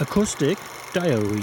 Acoustic Diary.